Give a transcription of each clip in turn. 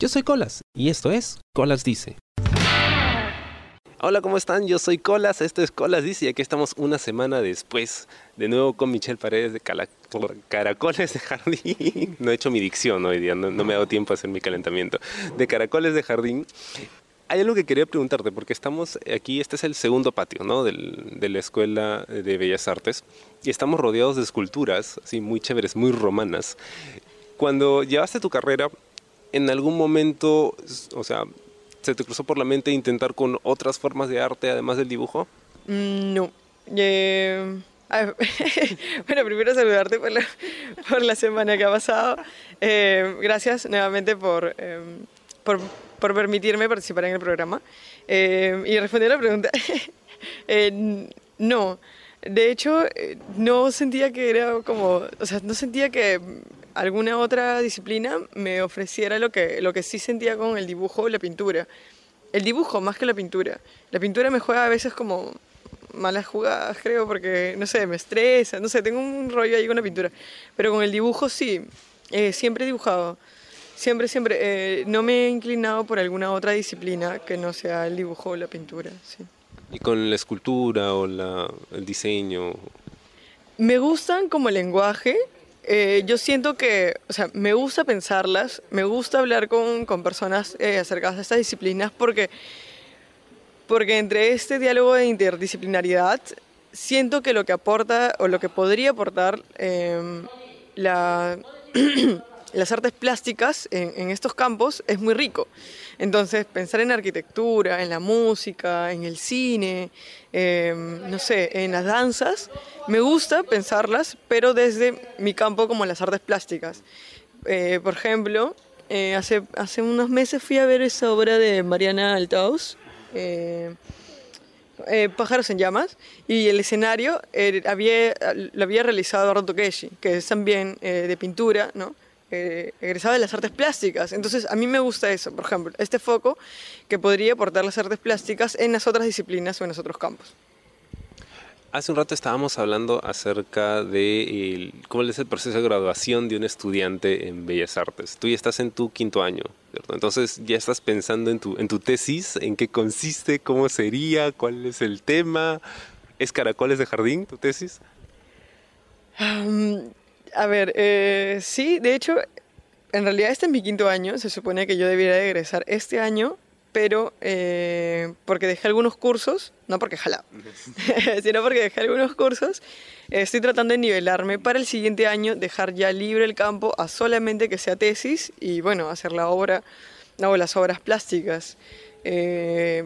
Yo soy Colas y esto es Colas Dice. Hola, ¿cómo están? Yo soy Colas, esto es Colas Dice y aquí estamos una semana después, de nuevo con Michelle Paredes de Caracoles de Jardín. No he hecho mi dicción hoy día, no, me ha dado tiempo a hacer mi calentamiento. De Caracoles de Jardín. Hay algo que quería preguntarte, porque estamos aquí, este es el segundo patio, ¿no? de la Escuela de Bellas Artes, y estamos rodeados de esculturas, así muy chéveres, muy romanas. Cuando llevaste tu carrera, en algún momento, o sea, ¿se te cruzó por la mente intentar con otras formas de arte además del dibujo? Mm, no. Eh, bueno, primero saludarte por la, semana que ha pasado. Eh, gracias nuevamente por, em, por, por, permitirme participar en el programa. Eh, y responder a la pregunta, no. De hecho, no sentía que era como, o sea, no sentía que alguna otra disciplina me ofreciera lo que, lo que sí sentía con el dibujo o la pintura. El dibujo más que la pintura. La pintura me juega a veces como malas jugadas, creo, porque, no sé, me estresa, no sé, tengo un rollo ahí con la pintura. Pero con el dibujo sí, eh, siempre he dibujado. Siempre, siempre. Eh, no me he inclinado por alguna otra disciplina que no sea el dibujo o la pintura, sí. ¿Y con la escultura o la, el diseño? Me gustan como lenguaje, eh, yo siento que, o sea, me gusta pensarlas, me gusta hablar con, con personas eh, acercadas a estas disciplinas porque, porque entre este diálogo de interdisciplinaridad siento que lo que aporta o lo que podría aportar em, la, las artes plásticas en, estos campos es muy rico. Entonces, pensar en arquitectura, en la música, en el cine, em, no sé, en las danzas, me gusta pensarlas, pero desde mi campo como las artes plásticas. Eh, por ejemplo, eh, hace, hace unos meses fui a ver esa obra de Mariana Altaus, eh, Pájaros en llamas, y el escenario había, lo había realizado Eduardo Tokeshi, que es también de pintura, ¿no? Eh, egresado de las artes plásticas. Entonces, a mí me gusta eso, por ejemplo, este foco que podría aportar las artes plásticas en las otras disciplinas o en los otros campos. Hace un rato estábamos hablando acerca de cómo es el proceso de graduación de un estudiante en Bellas Artes. Tú ya estás en tu quinto año, ¿cierto? Entonces ya estás pensando en tu, en tu tesis, en qué consiste, cómo sería, cuál es el tema. ¿Es Caracoles de Jardín tu tesis? A ver, eh, sí, de hecho, en realidad este es mi quinto año, se supone que yo debiera egresar este año, pero eh, porque dejé algunos cursos, no porque jalaba, sino porque dejé algunos cursos, estoy tratando de nivelarme para el siguiente año, dejar ya libre el campo a solamente que sea tesis y bueno, hacer la obra, no, las obras plásticas. Eh,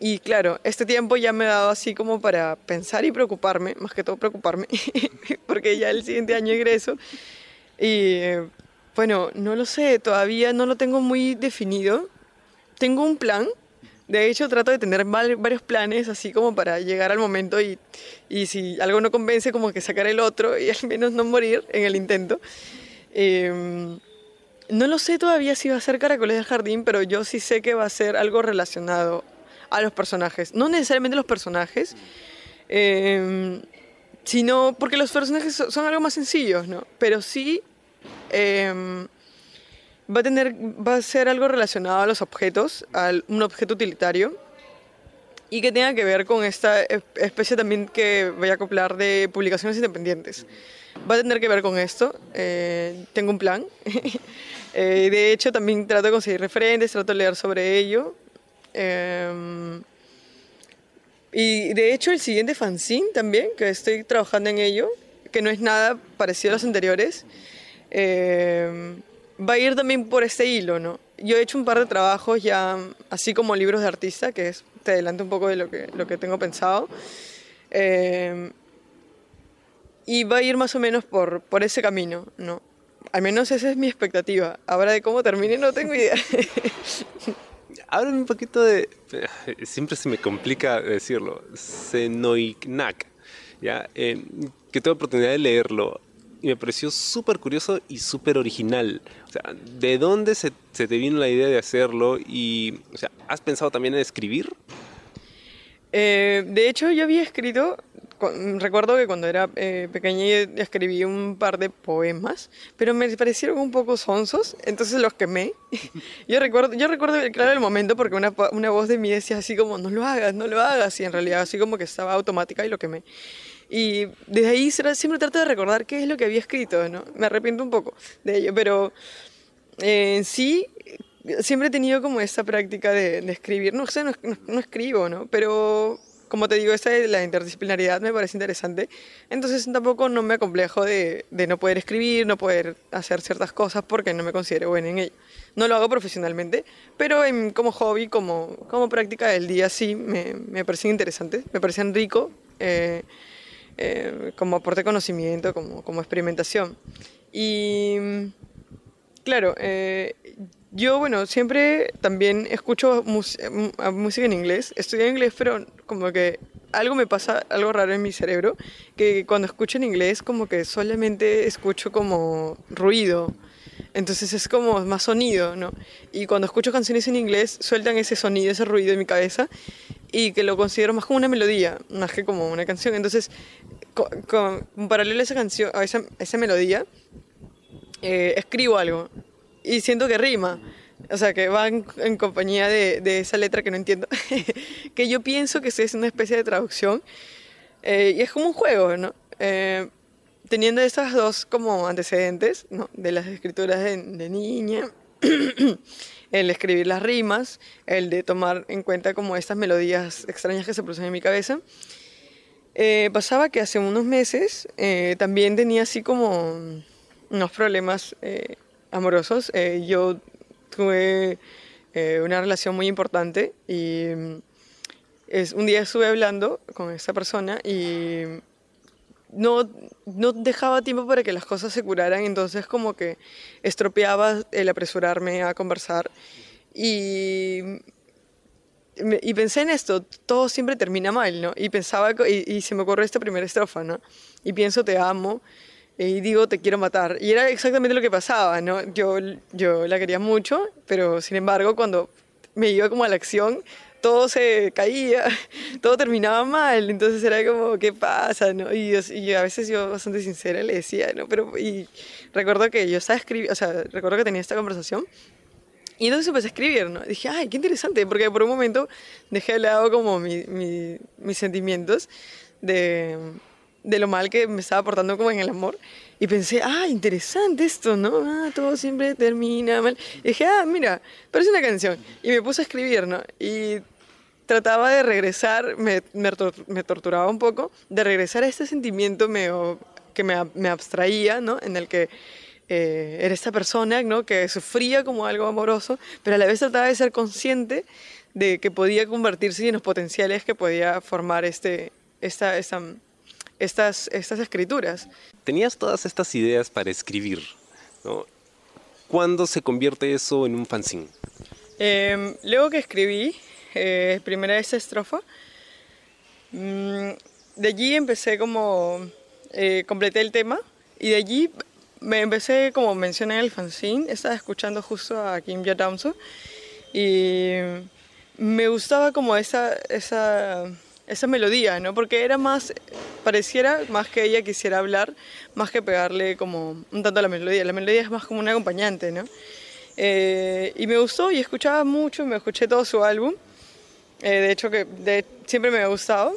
y claro, este tiempo ya me ha dado así como para pensar y preocuparme, más que todo preocuparme, porque ya el siguiente año egreso. Y bueno, no lo sé, todavía no lo tengo muy definido. Tengo un plan, de hecho trato de tener varios planes así como para llegar al momento y, y si algo no convence como que sacar el otro y al menos no morir en el intento. Em, no lo sé todavía si va a ser Caracoles del Jardín, pero yo sí sé que va a ser algo relacionado a los personajes. No necesariamente los personajes, em, sino porque los personajes son, algo más sencillos, ¿no? Pero sí em, va, a tener, va a ser algo relacionado a los objetos, a un objeto utilitario, y que tenga que ver con esta especie también que voy a acoplar de publicaciones independientes. Va a tener que ver con esto. Eh, tengo un plan. eh, de hecho, también trato de conseguir referentes, trato de leer sobre ello. Em, y de hecho el siguiente fanzine también, que estoy trabajando en ello, que no es nada parecido a los anteriores, em, va a ir también por este hilo, ¿no? Yo he hecho un par de trabajos ya, así como libros de artista, que es, te adelanto un poco de lo que, lo que tengo pensado. Em, y va a ir más o menos por, por ese camino, ¿no? Al menos esa es mi expectativa. Ahora de cómo termine no tengo idea. háblame un poquito de. Siempre se me complica decirlo. Senoiknak. ¿ya? Eh, que tuve oportunidad de leerlo y me pareció súper curioso y súper original. O sea, ¿de dónde se, te vino la idea de hacerlo? Y, o sea, ¿has pensado también en escribir? Eh, de hecho, yo había escrito recuerdo que cuando era eh, pequeña escribí un par de poemas, pero me parecieron un poco sonsos, entonces los quemé. yo recuerdo, yo recuerdo claro el momento porque una, una voz de mí decía así como, no lo hagas, no lo hagas, y en realidad así como que estaba automática y lo quemé. Y desde ahí siempre trato de recordar qué es lo que había escrito, ¿no? Me arrepiento un poco de ello, pero eh, en sí siempre he tenido como esta práctica de, escribir. No sé, no, no, escribo, ¿no? Pero como te digo, esta de la interdisciplinaridad me parece interesante. Entonces tampoco no me acomplejo de, de, no poder escribir, no poder hacer ciertas cosas porque no me considero buena en ello. No lo hago profesionalmente, pero como hobby, como, como práctica del día, sí, me, me parecen interesantes, me parecen rico. Eh, eh, como aporte de conocimiento, como, como experimentación. Y claro, eh, yo, bueno, siempre también escucho música en inglés. Estudié inglés, pero como que algo me pasa, algo raro en mi cerebro, que cuando escucho en inglés como que solamente escucho como ruido. Entonces es como más sonido, ¿no? Y cuando escucho canciones en inglés sueltan ese sonido, ese ruido en mi cabeza y que lo considero más como una melodía, más que como una canción. Entonces, con, paralelo a esa canción, a esa, esa melodía, eh, escribo algo y siento que rima. O sea, que va en, compañía de, esa letra que no entiendo. que yo pienso que es una especie de traducción. Eh, y es como un juego, ¿no? Eh, teniendo estas dos como antecedentes, ¿no? De las escrituras de, niña el escribir las rimas, el de tomar en cuenta como estas melodías extrañas que se producen en mi cabeza. Pasaba que hace unos meses también tenía así como unos problemas eh, amorosos. yo tuve una relación muy importante y es, un día estuve hablando con esa persona y no, no dejaba tiempo para que las cosas se curaran, entonces como que estropeaba el apresurarme a conversar. Y, y pensé en esto, todo siempre termina mal, ¿no? Y pensaba, y, se me ocurrió esta primera estrofa, ¿no? Y pienso, te amo, y digo, te quiero matar. Y era exactamente lo que pasaba, ¿no? Yo, yo la quería mucho, pero sin embargo, cuando me iba como a la acción, todo se caía, todo terminaba mal, entonces era como, ¿qué pasa? ¿no? Y, y, a veces yo bastante sincera le decía, ¿no? Pero, y recuerdo que yo estaba escribiendo, o sea, recuerdo que tenía esta conversación y entonces empecé a escribir, ¿no? Dije, ay, qué interesante, porque por un momento dejé de lado como mi, mis sentimientos de, de lo mal que me estaba portando como en el amor. Y pensé, ah, interesante esto, ¿no? Ah, todo siempre termina mal. Y dije, ah, mira, parece una canción. Y me puse a escribir, ¿no? Y trataba de regresar, me, me, torturaba un poco, de regresar a este sentimiento que me, me, abstraía, ¿no? En el que eh, era esta persona, ¿no? Que sufría como algo amoroso, pero a la vez trataba de ser consciente de que podía convertirse en los potenciales que podía formar este, esta, esta estas, estas escrituras. Tenías todas estas ideas para escribir, ¿no? ¿Cuándo se convierte eso en un fanzine? Em, luego que escribí eh, primera esta estrofa, mm, de allí empecé como, eh, completé el tema y de allí me empecé, como mencioné en el fanzine, estaba escuchando justo a Kim Jong-un y me gustaba como esa, esa esa melodía, ¿no? Porque era más, pareciera más que ella quisiera hablar, más que pegarle como un tanto a la melodía. La melodía es más como un acompañante, ¿no? Eh, y me gustó y escuchaba mucho, me escuché todo su álbum. Eh, de hecho, que siempre me ha gustado,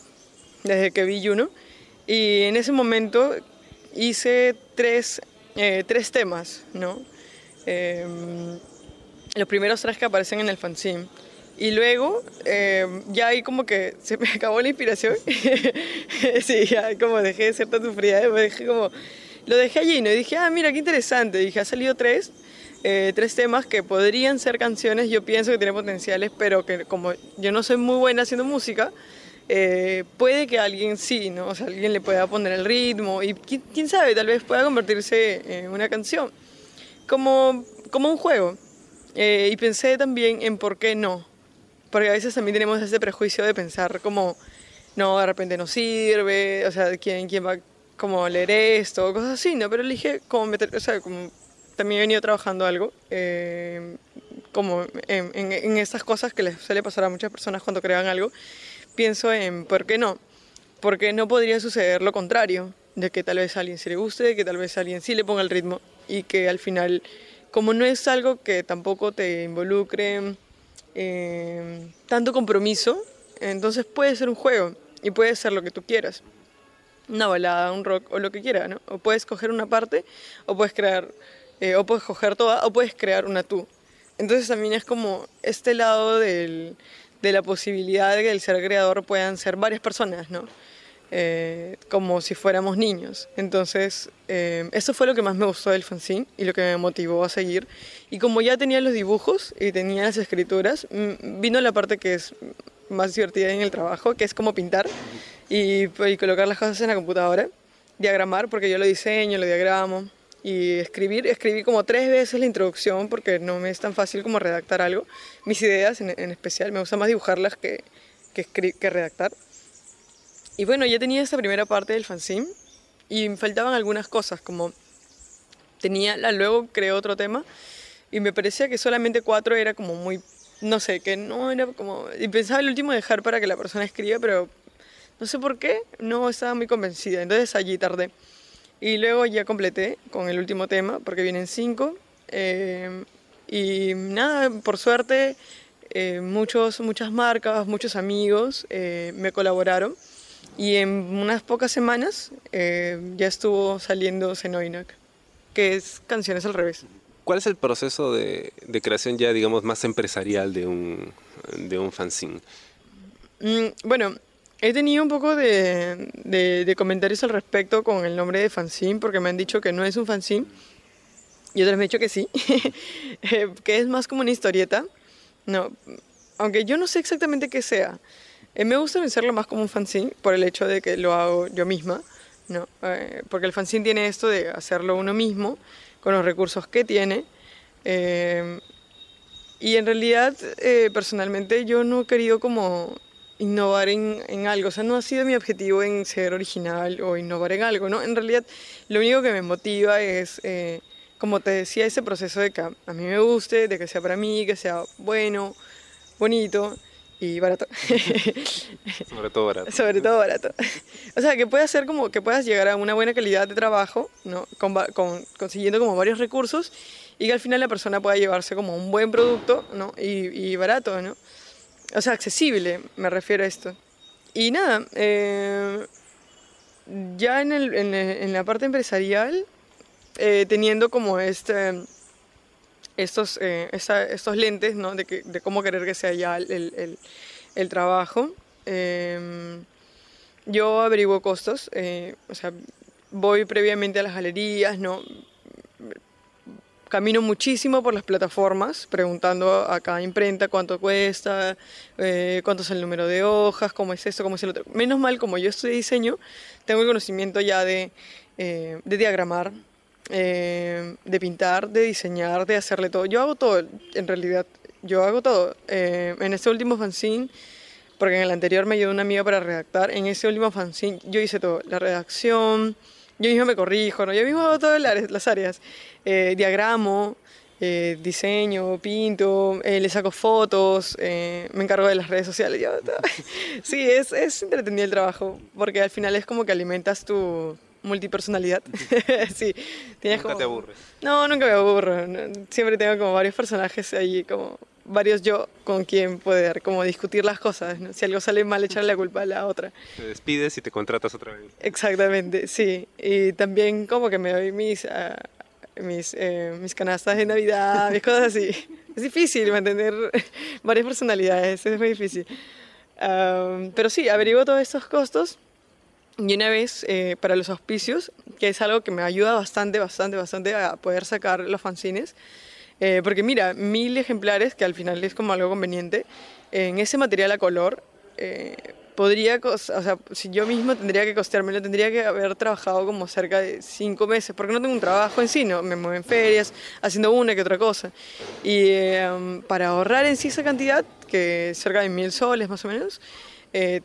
desde que vi Juno. Y en ese momento hice tres, eh, tres temas, ¿no? los primeros tres que aparecen en el fanzine. Y luego, eh, ya ahí como que se me acabó la inspiración. sí, ya como dejé de ser sufrida, lo dejé allí, ¿no? Y dije, ah, mira, qué interesante. dije, ha salido tres, eh, tres temas que podrían ser canciones, yo pienso que tienen potenciales, pero que como yo no soy muy buena haciendo música, eh, puede que alguien sí, ¿no? O sea, alguien le pueda poner el ritmo y quién, sabe, tal vez pueda convertirse en una canción, como, como un juego. y pensé también en por qué no. Porque a veces también tenemos ese prejuicio de pensar como, no, de repente no sirve, o sea, ¿quién, quién va como leer esto? Cosas así, ¿no? Pero elige como meter, o sea, como también he venido trabajando algo, eh, como en, en, estas cosas que les suele pasar a muchas personas cuando crean algo, pienso en por qué no. porque no podría suceder lo contrario, de que tal vez a alguien se le guste, de que tal vez a alguien sí le ponga el ritmo y que al final, como no es algo que tampoco te involucre eh, tanto compromiso, entonces puede ser un juego y puede ser lo que tú quieras. Una balada, un rock o lo que quieras, ¿no? O puedes coger una parte o puedes crear, eh, o puedes coger toda o puedes crear una tú. Entonces también es como este lado de la posibilidad de que el ser creador puedan ser varias personas, ¿no? Eh, como si fuéramos niños. Entonces, eh, eso fue lo que más me gustó del fanzine y lo que me motivó a seguir. Y como ya tenía los dibujos y tenía las escrituras, mm, vino la parte que es más divertida en el trabajo, que es como pintar y, y colocar las cosas en la computadora, diagramar, porque yo lo diseño, lo diagramo, y escribir, escribí como tres veces la introducción porque no me es tan fácil como redactar algo. Mis ideas en, especial, me gusta más dibujarlas que, que, que redactar. Y bueno, ya tenía esta primera parte del fanzine y me faltaban algunas cosas, como tenía, luego creé otro tema y me parecía que solamente cuatro era como muy, no sé, que no era como, y pensaba el último dejar para que la persona escriba, pero no sé por qué, no estaba muy convencida, entonces allí tardé. Y luego ya completé con el último tema, porque vienen cinco. Eh, y nada, por suerte, eh, muchos, muchas marcas, muchos amigos eh, me colaboraron. Y en unas pocas semanas ya estuvo saliendo Zenoinak, que es canciones al revés. ¿Cuál es el proceso de, de creación ya, digamos, más empresarial de un, de un fanzine? Mm, bueno, He tenido un poco de, de, comentarios al respecto con el nombre de fanzine, porque me han dicho que no es un fanzine, y otros me han dicho que sí, que es más como una historieta. No, aunque yo no sé exactamente qué sea. Eh, me gusta pensarlo más como un fanzine por el hecho de que lo hago yo misma, ¿no? Eh, porque el fanzine tiene esto de hacerlo uno mismo, con los recursos que tiene. Eh, y en realidad, personalmente, yo no he querido como innovar en, en, algo. O sea, no ha sido mi objetivo en ser original o innovar en algo, ¿no? En realidad, lo único que me motiva es, eh, como te decía, ese proceso de que a mí me guste, de que sea para mí, que sea bueno, bonito y barato. Sobre todo barato. Sobre todo barato. O sea, que puedas ser como que puedas llegar a una buena calidad de trabajo, ¿no? Con, con, consiguiendo como varios recursos y que al final la persona pueda llevarse como un buen producto, ¿no? Y, y barato, ¿no? O sea, accesible, me refiero a esto. Y nada, eh, ya en, el, en, la parte empresarial, eh, teniendo como este, estos, eh, estos lentes ¿no? de, que, de, cómo querer que sea ya el, el, el trabajo, yo averiguo costos, o sea, voy previamente a las galerías, ¿no? camino muchísimo por las plataformas, preguntando a cada imprenta cuánto cuesta, eh, cuánto es el número de hojas, cómo es esto, cómo es el otro. Menos mal, como yo estudié diseño, tengo el conocimiento ya de, eh, de diagramar, eh, de pintar, de diseñar, de hacerle todo. Yo hago todo, en realidad, yo hago todo. en este último fanzine, porque en el anterior me ayudó una amiga para redactar, en ese último fanzine yo hice todo, la redacción, yo mismo me corrijo, ¿no? yo mismo hago todas las áreas, eh, diagramo, eh, diseño, pinto, eh, le saco fotos, me encargo de las redes sociales. sí, es, es entretenido el trabajo, porque al final es como que alimentas tu multipersonalidad. sí, tienes ¿Nunca te aburres? No, nunca me aburro. Siempre tengo como varios personajes ahí como varios yo con quien poder como discutir las cosas. Si algo sale mal, echarle la culpa a la otra. Te despides y te contratas otra vez. Exactamente, sí. Y también como que me doy mis, uh, mis, eh, mis canastas de Navidad, mis cosas así. Es difícil mantener varias personalidades, es muy difícil. Um, pero sí, averiguo todos estos costos. Y una vez eh, para los auspicios, que es algo que me ayuda bastante, bastante, bastante a poder sacar los fanzines. Eh, porque mira, mil ejemplares, que al final es como algo conveniente, en ese material a color, eh, podría, o sea, si yo mismo tendría que costeármelo, tendría que haber trabajado como cerca de cinco meses, porque no tengo un trabajo en sí, no, me muevo en ferias, haciendo una que otra cosa. Y em, para ahorrar en sí esa cantidad, que cerca de mil soles más o menos, eh,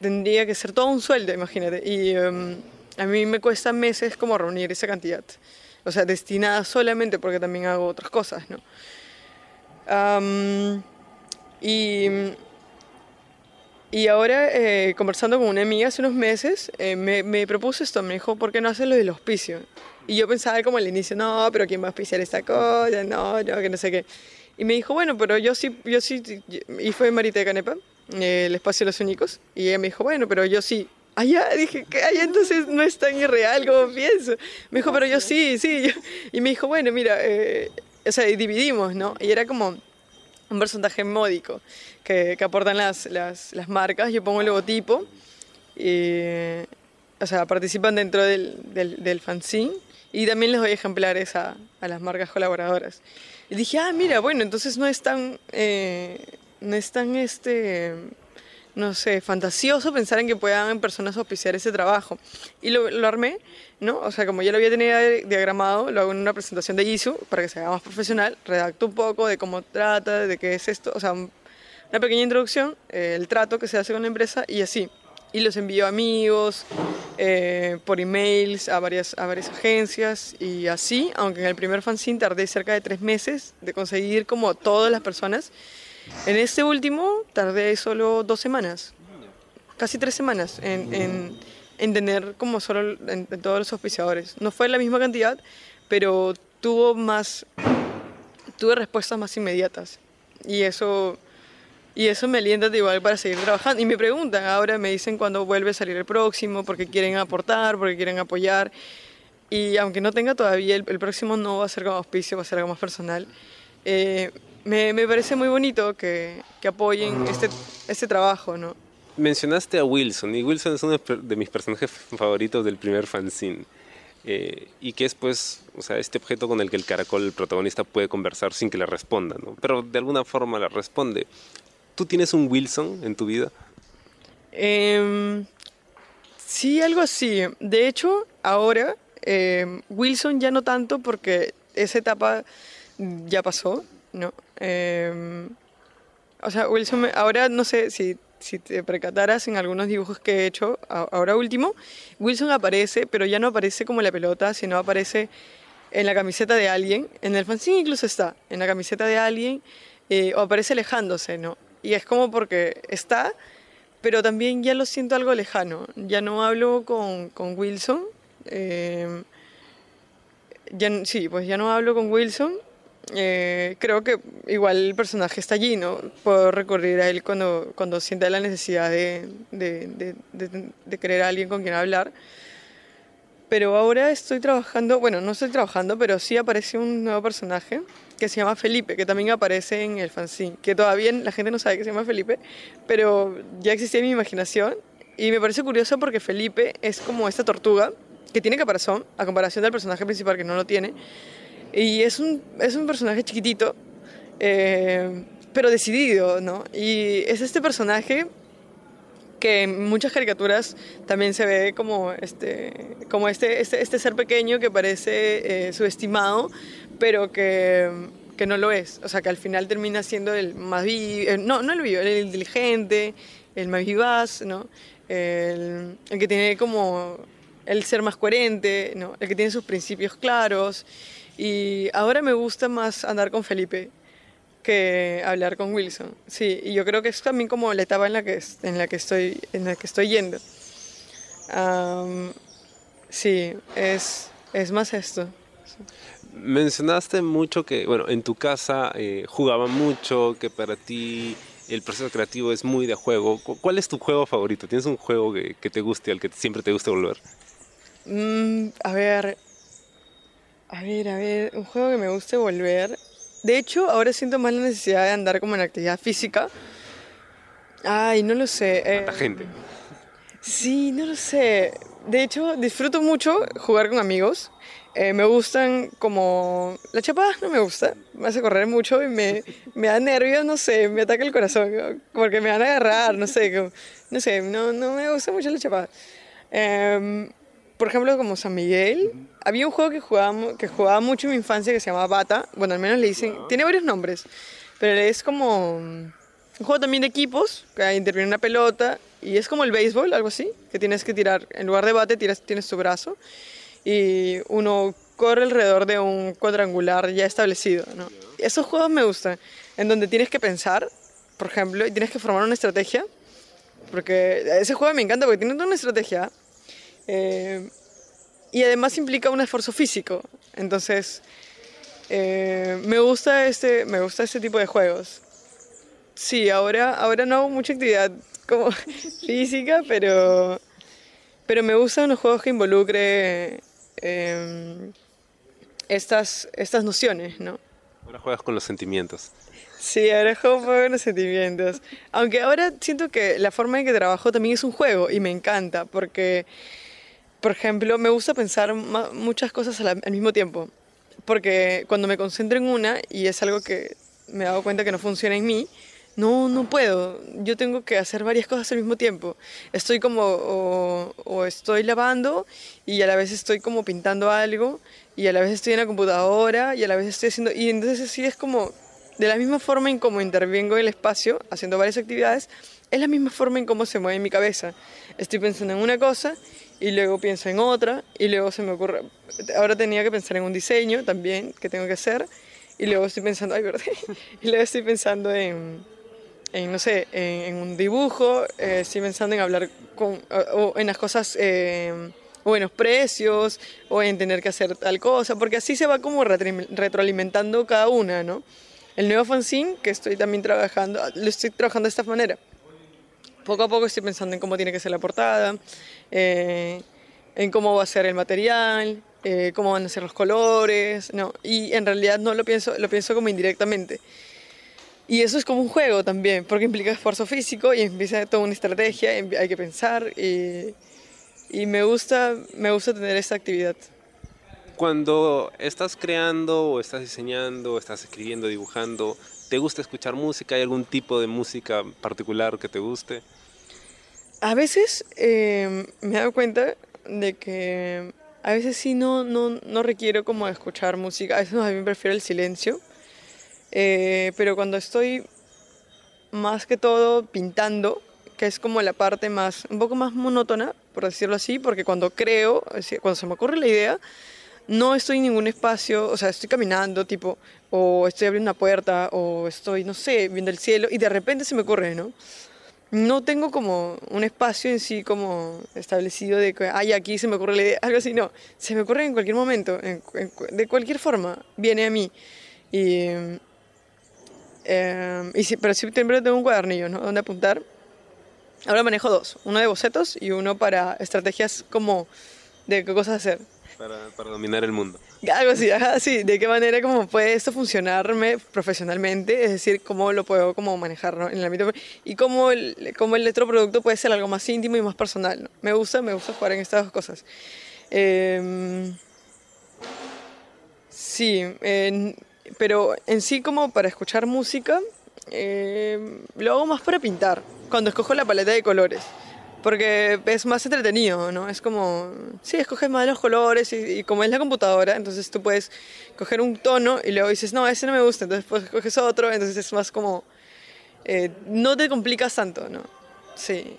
tendría que ser todo un sueldo, imagínate. Y em, a mí me cuesta meses como reunir esa cantidad o sea, destinada solamente porque también hago otras cosas, ¿no? Y ahora, eh, conversando con una amiga hace unos meses, eh, me, me, propuso esto, me dijo, ¿por qué no haces lo del auspicio? Y yo pensaba como al inicio, no, pero ¿quién va a auspiciar esta cosa? No, no, que no sé qué. Y me dijo, bueno, pero yo sí, yo sí, y fue Marita de Canepa, eh, el espacio de los únicos, y ella me dijo, bueno, pero yo sí. Allá dije, que allá entonces no es tan irreal como pienso. Me dijo, pero yo sí, sí. Y me dijo, bueno, mira, o sea, dividimos, ¿no? Y era como un porcentaje módico que, que aportan las, las, las, marcas. Yo pongo el logotipo, y, o sea, participan dentro del, del, del fanzine y también les doy ejemplares a, a, las marcas colaboradoras. Y dije, ah, mira, bueno, entonces no es tan, eh, no es tan este, no sé, fantasioso pensar en que puedan personas auspiciar ese trabajo. Y lo, lo, armé, ¿no? O sea, como ya lo había tenido diagramado, lo hago en una presentación de ISU para que se haga más profesional, redacto un poco de cómo trata, de qué es esto, o sea, una pequeña introducción, eh, el trato que se hace con la empresa y así. Y los envío a amigos, eh, por emails, a varias, a varias agencias y así, aunque en el primer fanzine tardé cerca de tres meses de conseguir como todas las personas. En este último tardé solo dos semanas, casi tres semanas en, en, en tener como solo en, en, todos los auspiciadores. No fue la misma cantidad, pero tuvo más, tuve respuestas más inmediatas. Y eso y eso me alienta igual para seguir trabajando. Y me preguntan, ahora me dicen cuándo vuelve a salir el próximo, porque quieren aportar, porque quieren apoyar. Y aunque no tenga todavía, el, el próximo no va a ser como auspicio, va a ser algo más personal. Eh, me, me, parece muy bonito que, que apoyen este, este trabajo, ¿no? Mencionaste a Wilson, y Wilson es uno de mis personajes favoritos del primer fanzine. Eh, y que es pues, o sea, este objeto con el que el caracol, el protagonista, puede conversar sin que le responda, ¿no? Pero de alguna forma le responde. ¿Tú tienes un Wilson en tu vida? Eh, sí, algo así. De hecho, ahora eh, Wilson ya no tanto porque esa etapa ya pasó, ¿no? Eh, o sea, Wilson, ahora no sé si, si te percataras en algunos dibujos que he hecho, ahora último, Wilson aparece, pero ya no aparece como la pelota, sino aparece en la camiseta de alguien, en el fanzine incluso está, en la camiseta de alguien, eh, o aparece alejándose, ¿no? Y es como porque está, pero también ya lo siento algo lejano. Ya no hablo con, con Wilson. Eh, ya, sí, pues ya no hablo con Wilson. Eh, creo que igual el personaje está allí, ¿no? Puedo recurrir a él cuando, cuando sienta la necesidad de, de, de, querer a alguien con quien hablar. Pero ahora estoy trabajando, bueno, no estoy trabajando, pero sí aparece un nuevo personaje que se llama Felipe, que también aparece en el fanzine, que todavía la gente no sabe que se llama Felipe, pero ya existía en mi imaginación y me parece curioso porque Felipe es como esta tortuga que tiene caparazón, a comparación del personaje principal que no lo tiene, y es un, es un personaje chiquitito, eh, pero decidido, ¿no? Y es este personaje que en muchas caricaturas también se ve como este, como este, este, este ser pequeño que parece eh, subestimado, pero que, que, no lo es. O sea, que al final termina siendo el más vivo, eh, no, no el vivo, el inteligente, el más vivaz, ¿no? El, el, que tiene como el ser más coherente, ¿no? El que tiene sus principios claros. Y ahora me gusta más andar con Felipe, que hablar con Wilson. Sí, y yo creo que es también como la etapa en la que, en la que, estoy, en la que estoy yendo. Um, sí, es, es más esto. Mencionaste mucho que, bueno, en tu casa eh, jugaban mucho, que para ti el proceso creativo es muy de juego. ¿Cuál es tu juego favorito? ¿Tienes un juego que, que te guste, al que siempre te guste volver? Mm, a ver, a ver, a ver, un juego que me guste volver. De hecho, ahora siento más la necesidad de andar como en actividad física. Ay, no lo sé. Eh, gente. Sí, no lo sé. De hecho, disfruto mucho jugar con amigos. Eh, me gustan como... La chapada no me gusta, me hace correr mucho y me, me da nervios, no sé, me ataca el corazón, porque me van a agarrar, no sé, como, no sé, no, no me gusta mucho la chapada. Eh, por ejemplo, como San Miguel, había un juego que jugaba, que jugaba mucho en mi infancia que se llamaba Bata. Bueno, al menos le dicen, tiene varios nombres, pero es como un juego también de equipos, que interviene una pelota y es como el béisbol, algo así, que tienes que tirar, en lugar de bate tiras, tienes tu brazo y uno corre alrededor de un cuadrangular ya establecido. ¿no? Esos juegos me gustan, en donde tienes que pensar, por ejemplo, y tienes que formar una estrategia porque ese juego me encanta porque tiene toda una estrategia eh, y además implica un esfuerzo físico. Entonces, eh, me, gusta este, me gusta este tipo de juegos. Sí, ahora, ahora no hago mucha actividad como física, pero, pero me gustan los juegos que involucre em, estas, estas nociones, ¿no? Ahora juegas con los sentimientos. Sí, ahora juego con los sentimientos. Aunque ahora siento que la forma en que trabajo también es un juego y me encanta porque, por ejemplo, me gusta pensar muchas cosas al mismo tiempo porque cuando me concentro en una y es algo que me he dado cuenta que no funciona en mí, no, no puedo. Yo tengo que hacer varias cosas al mismo tiempo. Estoy como, o, estoy lavando y a la vez estoy como pintando algo y a la vez estoy en la computadora y a la vez estoy haciendo... Y entonces así es como, de la misma forma en cómo intervengo en el espacio, haciendo varias actividades, es la misma forma en cómo se mueve mi cabeza. Estoy pensando en una cosa y luego pienso en otra y luego se me ocurre, ahora tenía que pensar en un diseño también que tengo que hacer y luego estoy pensando, ay, verdad, y luego estoy pensando en, no sé, en, un dibujo, eh, estoy pensando en hablar con, o, en las cosas, eh, o en los precios, o en tener que hacer tal cosa, porque así se va como retroalimentando cada una, ¿no? El nuevo fanzine que estoy también trabajando, lo estoy trabajando de esta manera poco a poco estoy pensando en cómo tiene que ser la portada, eh, en cómo va a ser el material, eh, cómo van a ser los colores, no, y en realidad no lo pienso, lo pienso como indirectamente. Y eso es como un juego también, porque implica esfuerzo físico y empieza toda una estrategia, hay que pensar y, y me, gusta, me gusta tener esta actividad. Cuando estás creando o estás diseñando, o estás escribiendo, dibujando, ¿te gusta escuchar música? ¿Hay algún tipo de música particular que te guste? A veces em, me he dado cuenta de que a veces sí no, no, no requiero como escuchar música, a veces a mí prefiero el silencio, eh, pero cuando estoy más que todo pintando, que es como la parte más, un poco más monótona, por decirlo así, porque cuando creo, cuando se me ocurre la idea, no estoy en ningún espacio, o sea, estoy caminando, tipo, o estoy abriendo una puerta, o estoy, no sé, viendo el cielo, y de repente se me ocurre, ¿no? No tengo como un espacio en sí como establecido de que, ay, aquí se me ocurre la idea, algo así, no, se me ocurre en cualquier momento, de cualquier forma, viene a mí. Y, eh, y pero siempre tengo un cuadernillo, ¿no? Donde apuntar. Ahora manejo dos, uno de bocetos y uno para estrategias como de qué cosas hacer. Para, dominar el mundo. Algo así, sí, de qué manera como puede esto funcionarme profesionalmente, es decir, cómo lo puedo como manejar en el ámbito y cómo el, cómo el otro producto puede ser algo más íntimo y más personal. Me gusta, me gusta jugar en estas dos cosas. Em, sí, pero en sí como para escuchar música, em, lo hago más para pintar, cuando escojo la paleta de colores porque es más entretenido, ¿no? Es como, sí, escoges más los colores y, como es la computadora, entonces tú puedes coger un tono y luego dices, no, ese no me gusta, entonces pues coges otro, entonces es más como, eh, no te complicas tanto, ¿no? Sí.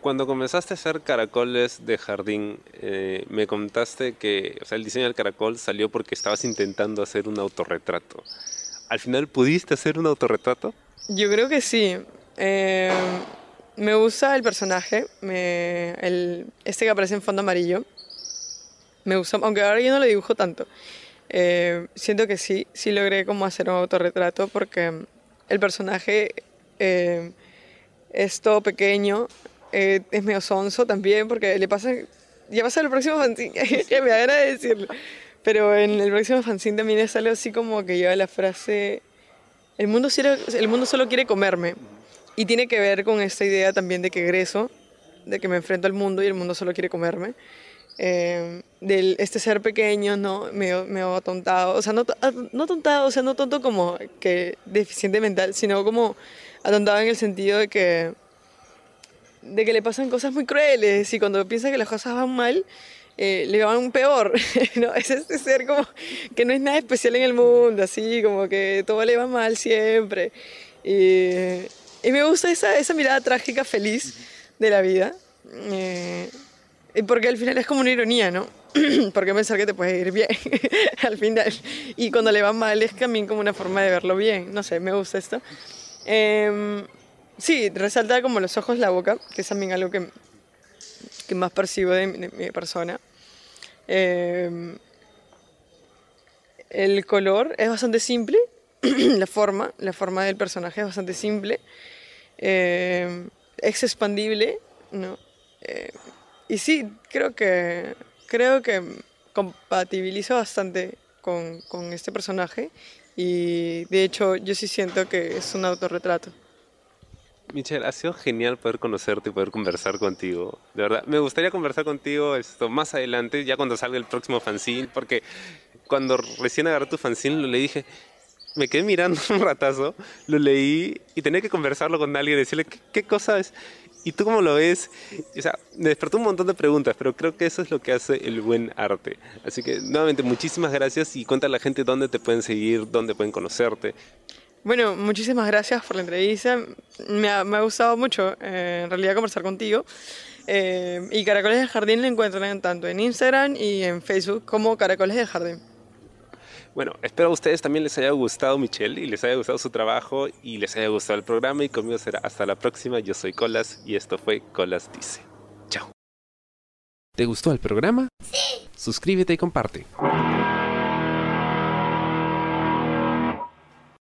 Cuando comenzaste a hacer caracoles de jardín, eh, me contaste que o sea, el diseño del caracol salió porque estabas intentando hacer un autorretrato. ¿Al final pudiste hacer un autorretrato? Yo creo que sí. Eh, me gusta el personaje, el, este que aparece en fondo amarillo. Me gusta, aunque ahora yo no lo dibujo tanto. Eh, siento que sí, sí logré como hacer un autorretrato porque el personaje eh, es todo pequeño, eh, es medio sonso también porque le pasa, ya va a ser el próximo fanzine, que me agrada decirlo, pero en el próximo fanzine también es algo así como que lleva la frase, el mundo, el mundo solo quiere comerme. Y tiene que ver con esta idea también de que egreso, de que me enfrento al mundo y el mundo solo quiere comerme. Eh, de este ser pequeño, ¿no? Medio, medio atontado, o sea, no, no atontado, o sea, no tonto como que deficiente mental, sino como atontado en el sentido de que, de que le pasan cosas muy crueles y cuando piensa que las cosas van mal, eh, le van peor, ¿no? Es este ser como que no es nada especial en el mundo, así como que todo le va mal siempre. Y me gusta esa, esa mirada trágica, feliz de la vida. Eh, porque al final es como una ironía, ¿no? porque pensar que te puede ir bien al final. Y cuando le va mal es también como una forma de verlo bien. No sé, me gusta esto. Em, sí, resalta como los ojos, la boca, que es también algo que, que más percibo de, de mi persona. Eh, el color es bastante simple, la forma, la forma del personaje es bastante simple, eh, es expandible, ¿no? Eh, y sí, creo que, creo que compatibilizo bastante con, con este personaje y de hecho yo sí siento que es un autorretrato. Michelle, ha sido genial poder conocerte y poder conversar contigo. De verdad, me gustaría conversar contigo esto más adelante, ya cuando salga el próximo fanzine, porque cuando recién agarré tu fanzine le dije, me quedé mirando un ratazo, lo leí y tenía que conversarlo con alguien, decirle qué, qué cosa es. ¿Y tú cómo lo ves? O sea, me despertó un montón de preguntas, pero creo que eso es lo que hace el buen arte. Así que, nuevamente, muchísimas gracias y cuenta a la gente dónde te pueden seguir, dónde pueden conocerte. Bueno, muchísimas gracias por la entrevista. Me ha, me ha gustado mucho, eh, en realidad, conversar contigo. Eh, y Caracoles del Jardín le encuentran tanto en Instagram y en Facebook como Caracoles del Jardín. Bueno, espero a ustedes también les haya gustado Michelle y les haya gustado su trabajo y les haya gustado el programa y conmigo será hasta la próxima. Yo soy Colas y esto fue Colas Dice. Chao. ¿Te gustó el programa? Sí. Suscríbete y comparte.